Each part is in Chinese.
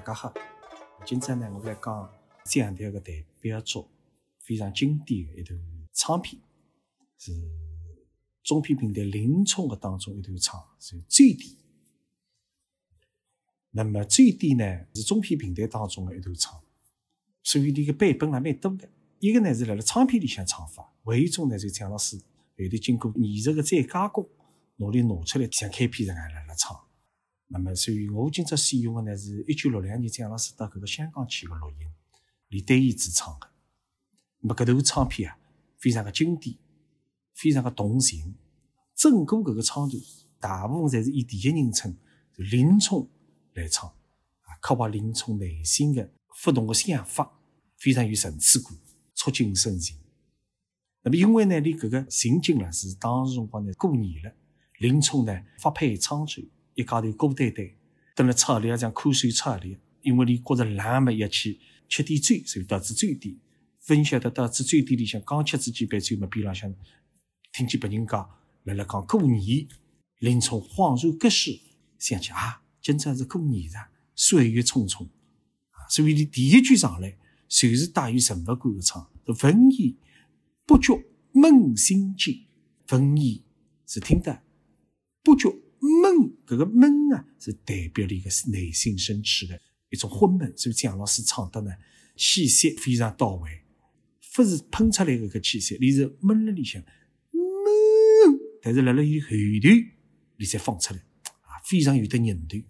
家好，今朝呢，我来讲这样的一个代表作，非常经典的一段唱片，是中片平台林冲的当中一段唱，是最低。那么最低呢，是中片平台当中的一段唱，所以这个版本还蛮多的。一个呢是辣辣唱片里向唱法，还有一种呢就蒋老师后头经过艺术的再加工，努力拿出来像开篇这样辣辣唱。那么，所以我今朝选用的呢，是一九六两年蒋老师到搿个香港去个录音，李丹燕主唱的。那么搿头唱片啊，非常的经典，非常的动情。整个搿个唱段，大部分侪是以第一人称林冲来唱，啊，刻画林冲内心的不同的想法，非常有层次感，触景生情。那么，因为呢，离搿个情景呢，是当时辰光呢过年了，林冲呢发配沧州。一家头孤单单，蹲辣草里啊，样看守草里，因为你觉着冷没一起吃点醉，所以导致醉点。分晓得导致醉点里向刚吃之几杯酒嘛，边浪向听见别人讲，辣辣讲过年，林冲恍如隔世，想起啊，今朝是过年了，岁月匆匆啊，所以你第一句上来，就是带有人物感的唱，闻言不觉梦心惊，闻言是听得不觉。闷，搿个闷啊，是代表了一个内心深处的一种昏闷。所以蒋老师唱的呢，气息非常到位，不是喷出来搿个气息，你是闷了里向闷，但是辣辣伊后头，你才放出来啊，非常有的韧度，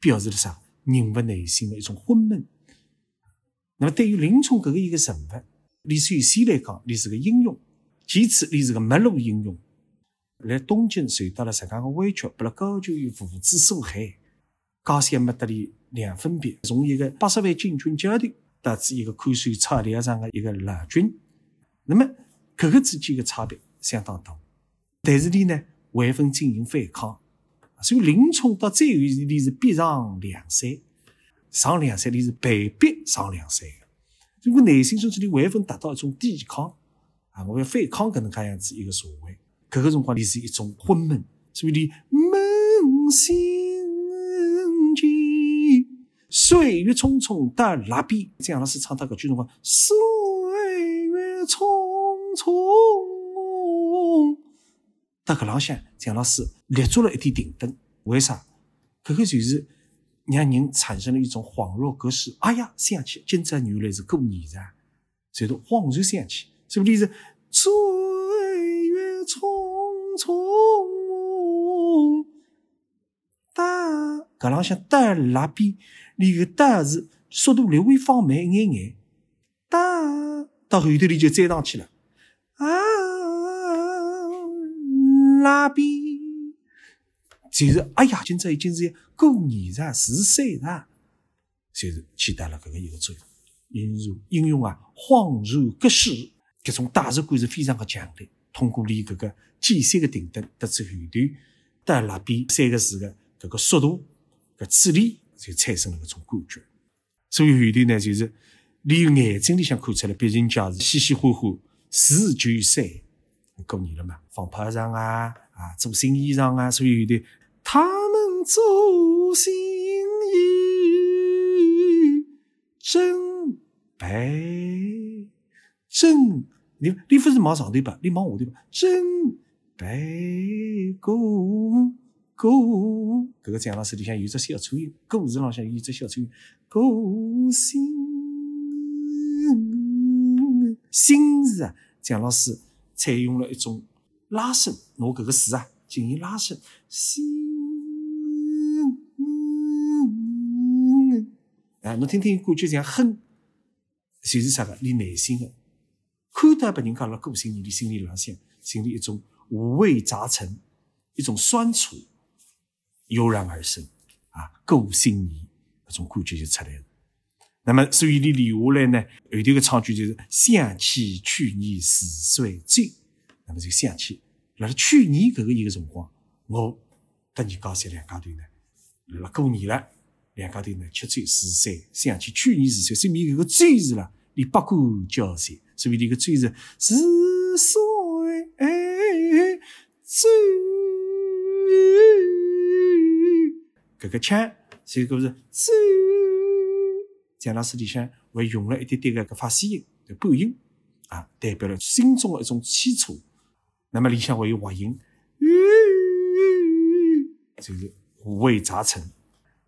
表示了啥？人物内心的一种昏闷。那么对于林冲搿个一个人物，你首先来讲，你是个英雄；其次，你是个没落英雄。来东京受到了什样的委屈？被了高俅与父子所害，高三没得里两分别，从一个八十万禁军教头，导致一个看守草猎场的一个老军。那么，各个之间的差别相当大。但是你呢，还分进行反抗。所以林冲到最后你是逼上梁山，上梁山你是被逼上梁山。如果内心深处你还分达到一种抵抗啊，我要反抗搿能介样子一个社会。搿个辰光，你是一种昏闷，所以你扪心记，岁月匆匆到那边。蒋老师唱到搿句辰光，岁月匆匆。到搿浪向，蒋老师立足了一点停顿。为啥？搿个就是让人产生了一种恍若隔世。哎呀，想起今朝原来是过年噻，就是恍然想起，所以你是岁月匆。匆，哒，搿浪向哒拉边，你个哒字速度略微放慢一眼眼，哒，到后头里就追上去了，啊，拉边，就是哎呀，今朝已经是过年了，是岁了，就是起到了搿个一个作用。英雄英雄啊，恍如隔世，这种代入感是非常的强烈。通过你搿个简单的停顿，得知后头到那边三个字的搿个速度、搿处理，就产生了搿种感觉。所以后头呢，就是你眼睛里向看出来，别人家是嘻嘻哈哈，四九三过年了嘛，放炮仗啊，啊，做新衣裳啊，所以后头他们做新衣，真白，真。你你不是往上头吧？你往下头吧。真白过过，搿个蒋老师里向有只小抽音，歌词浪向有只小抽音，过心心字啊，蒋老师采用了一种拉伸，拿搿个字啊进行拉伸，心啊，侬听听感觉像哼，就是啥个？你内心的。看到别人讲了过新年，你心里浪向心里一种五味杂陈，一种酸楚油然而生啊，过新年那种感觉就出来了。那么，所以你留下来呢，后头个唱句就是想起去年似水醉。那么就想起，辣辣去年搿个一个辰光，我跟你讲三两家头呢，辣辣过年了，两家头呢吃醉似水，想起去年似水，说明搿个醉字了，你不敢交谁。所以这个醉是是水醉，这个腔，所以个是醉蒋老师里向还用了一点点个发声音的半音啊，代表了心中的一种凄楚。那么里向还有滑音，就是五味杂陈。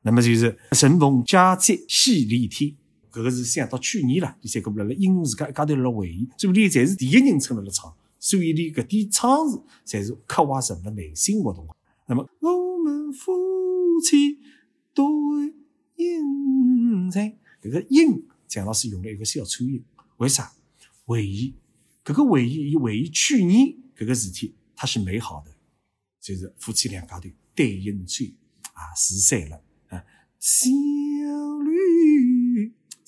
那么就是神风佳节戏连天，搿个是想到去年了，第三个辣辣英雄自家一家头辣回忆，所以你侪是第一人称辣辣唱，所以你搿点唱词侪是刻画人物内心活动。那么我们夫妻多为英才，搿个音蒋老师用了一个小颤音，为啥？回忆搿个回忆，伊回忆去年搿个事体，它是美好的，就是夫妻两家头对饮醉啊，自散了啊，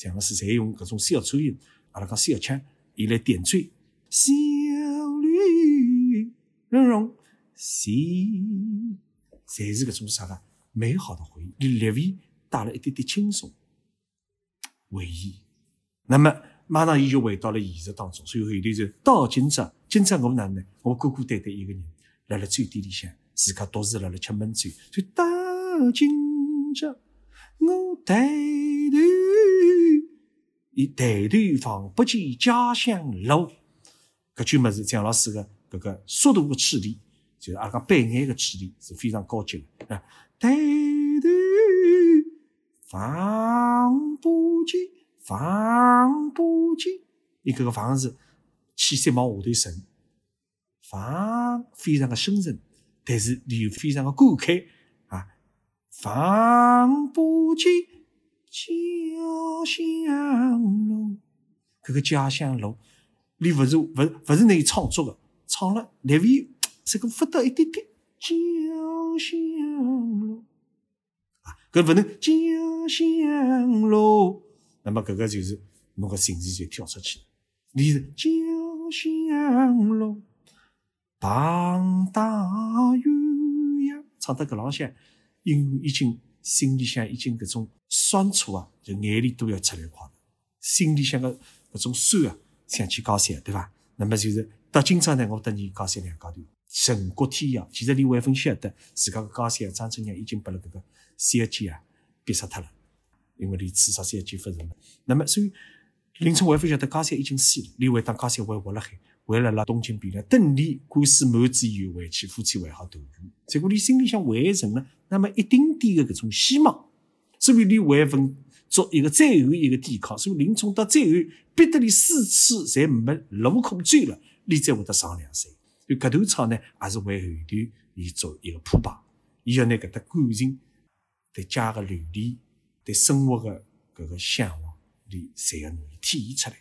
吕蒋老师侪用搿种小颤音，阿拉讲小腔，伊来点缀，小绿蓉蓉。喜，侪是搿种啥个美好的回忆，略微带了一点点轻松回忆。那么马上伊就回到了现实当中，所以后头就到今朝，今朝我哪能？我孤孤单单一个人，辣辣酒店里向，自家独自辣辣吃闷酒。就到今朝，我抬头，一抬头望不见家乡路。搿句么是蒋老师的搿个速度的处理。就是阿拉讲背眼个处理是非常高级的啊！抬头望不见，望不见，你搿个房子气息往下头沉，望非常的深沉，但是你又非常的感慨啊！望不见家乡路，搿个家乡路，你勿是勿勿是你创作的，唱了略微。这 个发到一点点，家乡路啊，搿勿能家乡路，那么搿个就是侬个情绪就跳出去了。你是家乡路，傍大鸳鸯，唱到搿浪向，因已经心里向已经搿种酸楚啊，就眼泪都要出来快了。心里向个搿种酸啊，想去高山，对伐？那么就是到今朝呢，我等你高山两高头。神国天涯，其实李伟峰晓得自家个家乡张春阳已经把了搿个三姐啊逼死脱了，因为李刺杀三姐夫人了。那么，所以林冲伟峰晓得高山已经死了，李伟当高山还活辣海，还辣辣东京汴梁等李官司满纸以后回去，夫妻还好团圆。结果你心里向还存了那么一丁点的搿种希望，所以李伟峰做一个最后一个抵抗。所以林冲到最后逼得你四次侪没路可追了，你才会得上梁山。就搿段唱呢，也是为后头伊做一个铺排，伊要拿搿搭感情、对家的留恋、对生活的搿个向往，你侪要体现出来。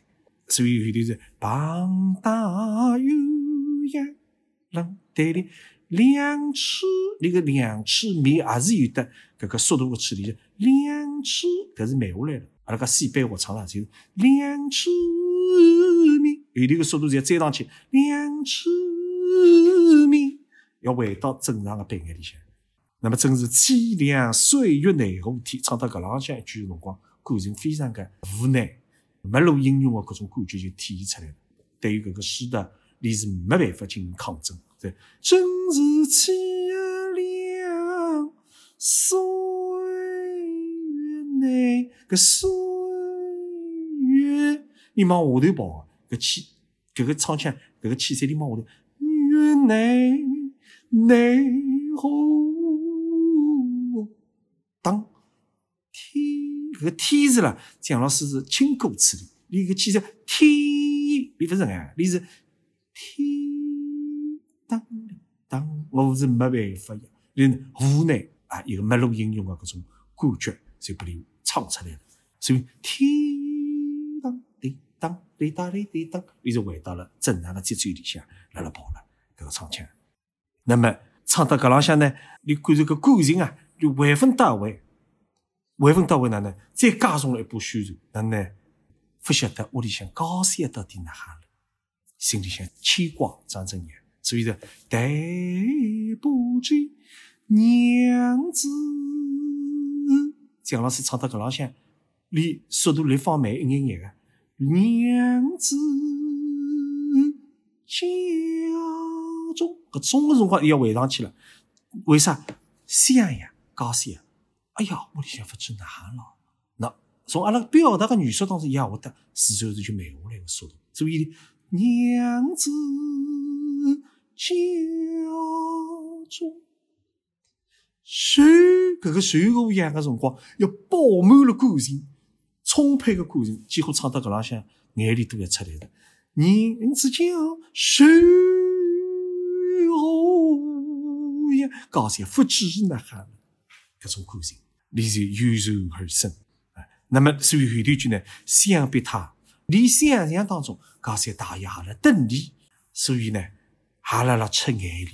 所以后头是傍大鸳鸯，冷对的两尺，那个两尺面也是有的搿个速度个处理，两尺搿是慢下来了。阿拉讲西北话唱了，就是两尺面，后头个速度就要追上去，两尺。面要回到正常的背眼里向，那么正是凄凉岁月难何天，唱到搿浪向一句的辰光，感情非常的无奈，没路英雄的搿种感觉就体现出来了。对于搿个诗的，你是没办法进行抗争。对，正是凄凉岁月内，搿岁月你往下头跑，搿气搿个唱腔，搿个气势你往下头。奈奈何？当天搿个天字啦，蒋老师是轻歌处理。你搿记着天，你勿是哎，你是天当当，我是没办法呀。你无奈啊，一个没路英雄的搿种感觉就拨你唱出来了。所以天当滴当滴答滴滴当，你就回到了正常的节奏里向，辣辣跑了。搿个唱腔，那么唱到搿浪向呢，你感受搿感情啊，就万分到位，万分到位哪能？再加重了一把宣传，哪能？不晓得屋里向高山到底哪哈了，心里向牵挂张真阳，所以说对不起娘子。蒋老师唱到搿浪向，你速度略放慢一眼眼个，娘子。中搿中个辰光又要回上去了，为啥？襄阳高山，哎呀，屋里向勿知哪了，那从阿拉表达个语速当中也会得自然而然就慢下来个速度。所以娘子家中，受搿个受个养个辰光，要饱满了感情，充沛个感情，几乎唱到搿浪向眼泪都要出来了。娘子家受呀，高兴不知呐喊，搿种感情，里就油然而生。那么，所以后头句呢，相比他，你想象当中，刚才大爷哈了等你，所以呢，哈啦啦吃眼泪。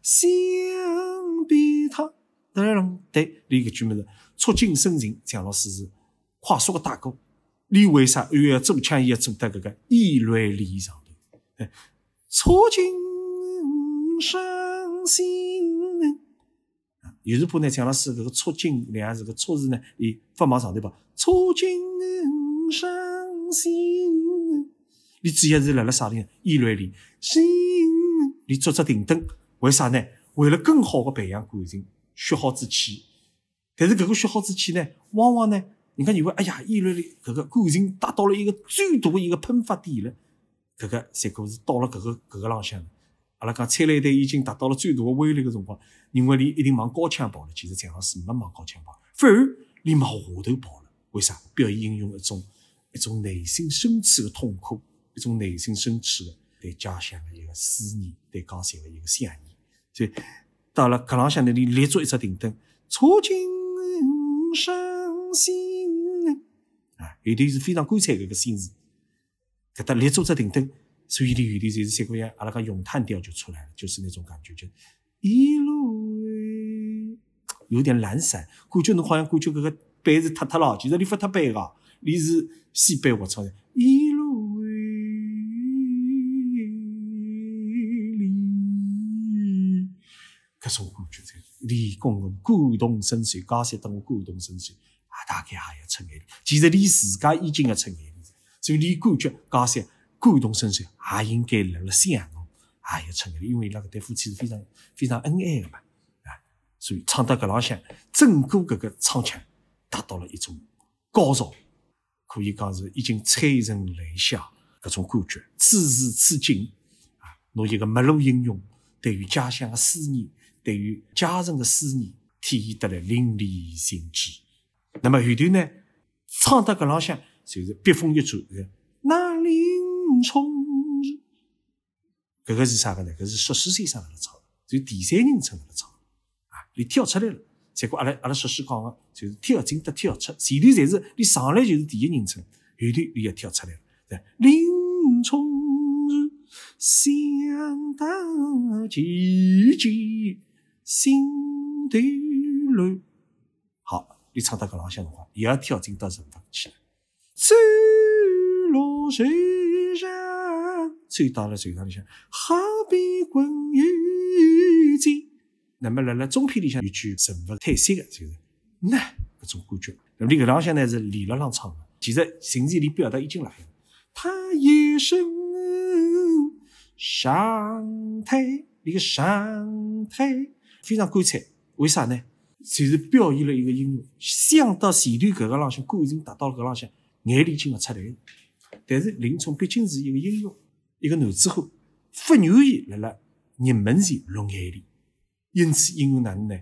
相比他，当然对，另一个句么子，触景生情，蒋老师是快速的打歌。你为啥又要做腔，也要做到搿个意乱离上头？哎，触景伤心。有时怕呢，蒋老师搿个触景两个字个触字呢，伊发往上头跑。触景伤心，你主要是辣辣啥地方？意乱里心，你做只停顿，为啥呢？为了更好的培养感情，学好之气。但是搿个学好之气呢，往往呢，人家以为，哎呀，意乱里搿个感情达到了一个最大的一个喷发点了。搿个结果是到了搿个搿个浪向了，阿拉讲催泪弹已经达到了最大的威力的辰光，认为你一定往高腔跑了。其实蒋老师没往高腔跑，反而你往下头跑了。为啥表现用一种一种内心深处的痛苦，一种内心深处的对家乡的一个思念，对江山的一个想念。所以到了搿浪向那里立足一只停顿，触景伤心啊！有的是非常干脆搿个心事，搿搭立足只停顿，所以里有的就是三个样，阿拉讲咏叹调就出来了，就是那种感觉，就一路有点懒散，感觉侬好像感觉搿个。背是塌塌了，其实你不塌背个，你是西背我操的。搿种感觉在，李公公感动深邃，高山等我感动深邃，啊，大概也要出眼泪。其实你自家已经要出眼泪，所以你感觉高山感动深邃，也应该辣辣想侬，也要出眼泪，因为那个对夫妻是非常非常恩爱的嘛，啊，所以唱到搿浪向，整个搿个唱腔。达到了一种高潮，可以讲是已经催人泪下搿种感觉。此时此景啊，侬一个没路英雄对于家乡的思念，对于家人的思念，体现得来淋漓尽致。那么后头呢，唱到搿浪向就是笔锋一转，那林冲日，搿个是啥个呢？搿是硕士先生辣辣唱，就第三人称辣辣唱啊，你跳出来了。结果阿拉阿拉硕士讲个，就是跳进得跳出，前头侪是你上来就是第一人称，后头你要跳出来了。对，林冲日想到姐姐心头乱。好，你唱到搿浪向的话，也要跳进到人物去了。走落水上，走到了水上里向，好比滚雨金。那么，辣辣中篇里向有句人物特色的，就是那搿种感觉。那么，你搿浪向呢是李乐浪唱的，其实情节里表达已经来了。他一声上台，一个上台非常干脆。为啥呢？就是表现了一个音乐。想到前头搿个浪向感情达到了搿浪向，眼泪就勿出来了。但是林冲毕竟是一个英雄，一个男子汉，不愿意辣辣入门前落眼泪。因此，因为哪能呢？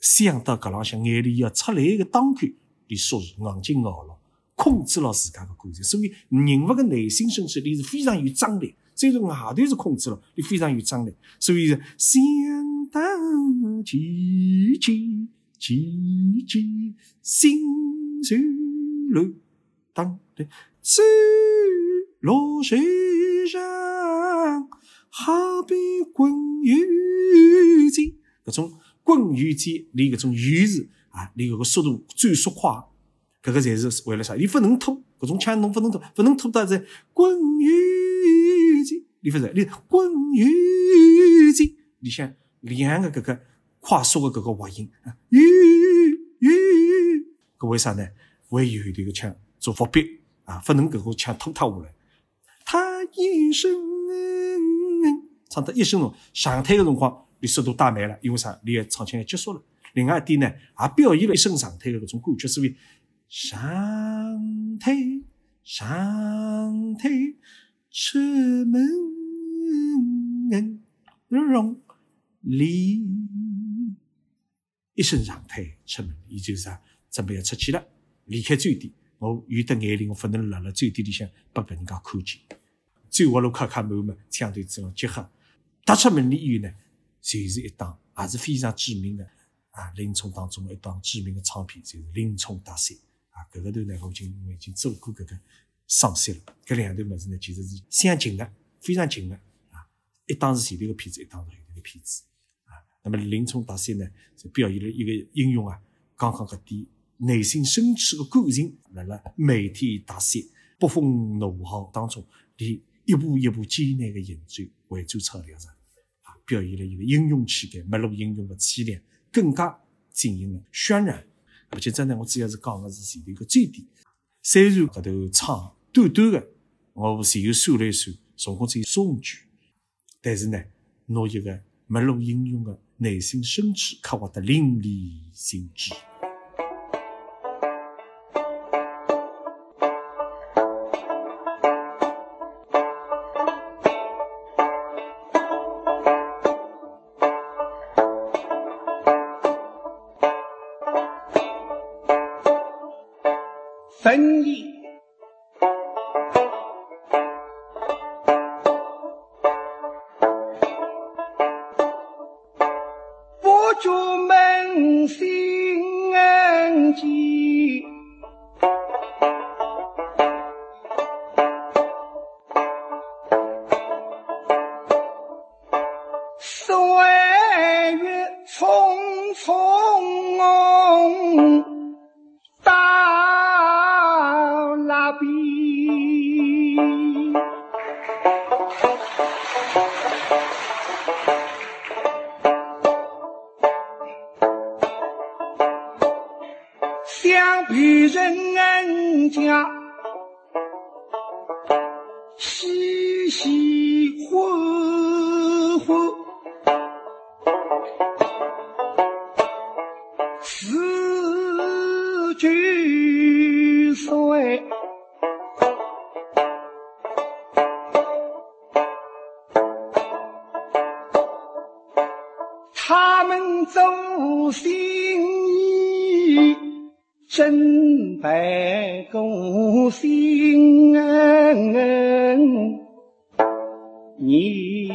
想到搿浪向眼泪要出来一个当口，你说是硬劲熬了，控制了自家的感情，所以人物的内心深处你是非常有张力。虽然外头是控制了，你非常有张力。所以是想到姐姐，姐姐心随乱，当的走落水上，好比滚雨金。搿种滚雨间，连搿种雨字啊，连搿个速度转速快，搿个才是为了啥？你不能拖，搿种腔侬不能拖，不能拖到在滚雨间，你不是？你滚雨间，里向两个搿个快速的搿个滑音啊，吁吁，搿为啥呢？为后头个腔做伏笔啊，勿能搿个腔拖脱下来。他一声唱到一声上台个辰光。你速度打慢了，因为啥？你的唱腔要结束了。另外一点呢，也表现了一声上台的搿种感觉。所以上台，上台，出门容里，一声长腿出门，伊就是啥，准备要出去了，离开酒店。我有得眼力，我不能辣辣酒店里向不被人家看见。走下路咔咔门嘛，枪对子结合，踏出门里以后呢，就是一档也是非常知名的啊，林冲当中一档知名的唱片，就是《林冲大赛》啊。搿个头呢，我已经我已经做过搿个赏析了。搿两段物事呢，其实是相近的，非常近的啊。一档是前头个片子，一档是后头个片子。那么《林冲大赛》呢，就表现了一个英雄啊，刚刚搿点。内心深处的感情，辣辣每天大赛、暴风怒号当中，以一步一步艰难的行走，为走出历程，啊，表现了一个英雄气概，没落英雄的凄凉，更加进行了渲染。而且，这呢，我主要是讲的是前头一个最点。虽然搿头唱短短的，我前后算了一算，总共只有三句，但是呢，拿一个没落英雄的内心深处刻画的淋漓尽致。们走心意，真白高心、啊，你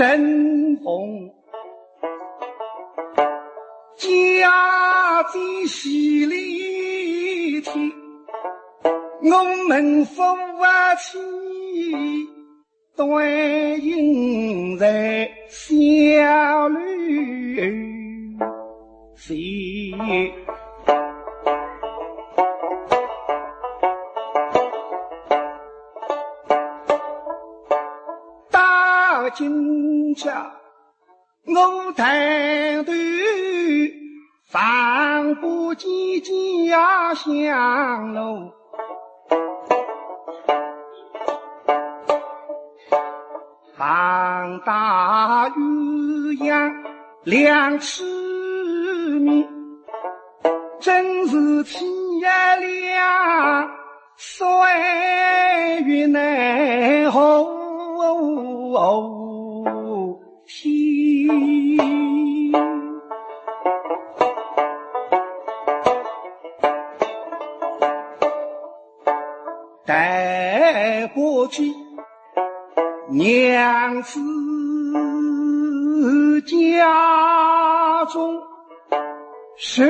身逢家在西里天，我们夫妻端饮在小楼馆。抬头放不见家乡路，放大鸳鸯两尺米，真是天亮岁月难红。听，待过去，娘子家中守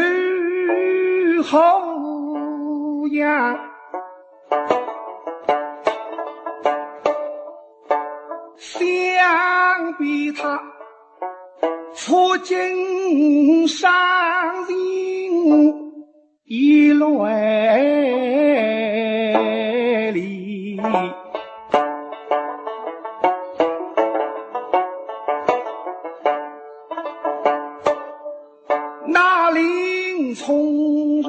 后养。他赴金山林一路里，那林冲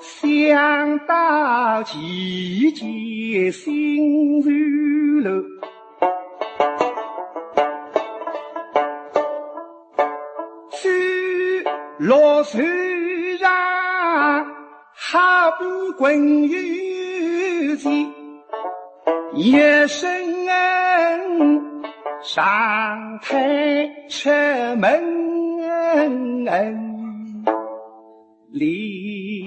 想到季节心如了。虽然，好不滚有钱，一生上台出门里。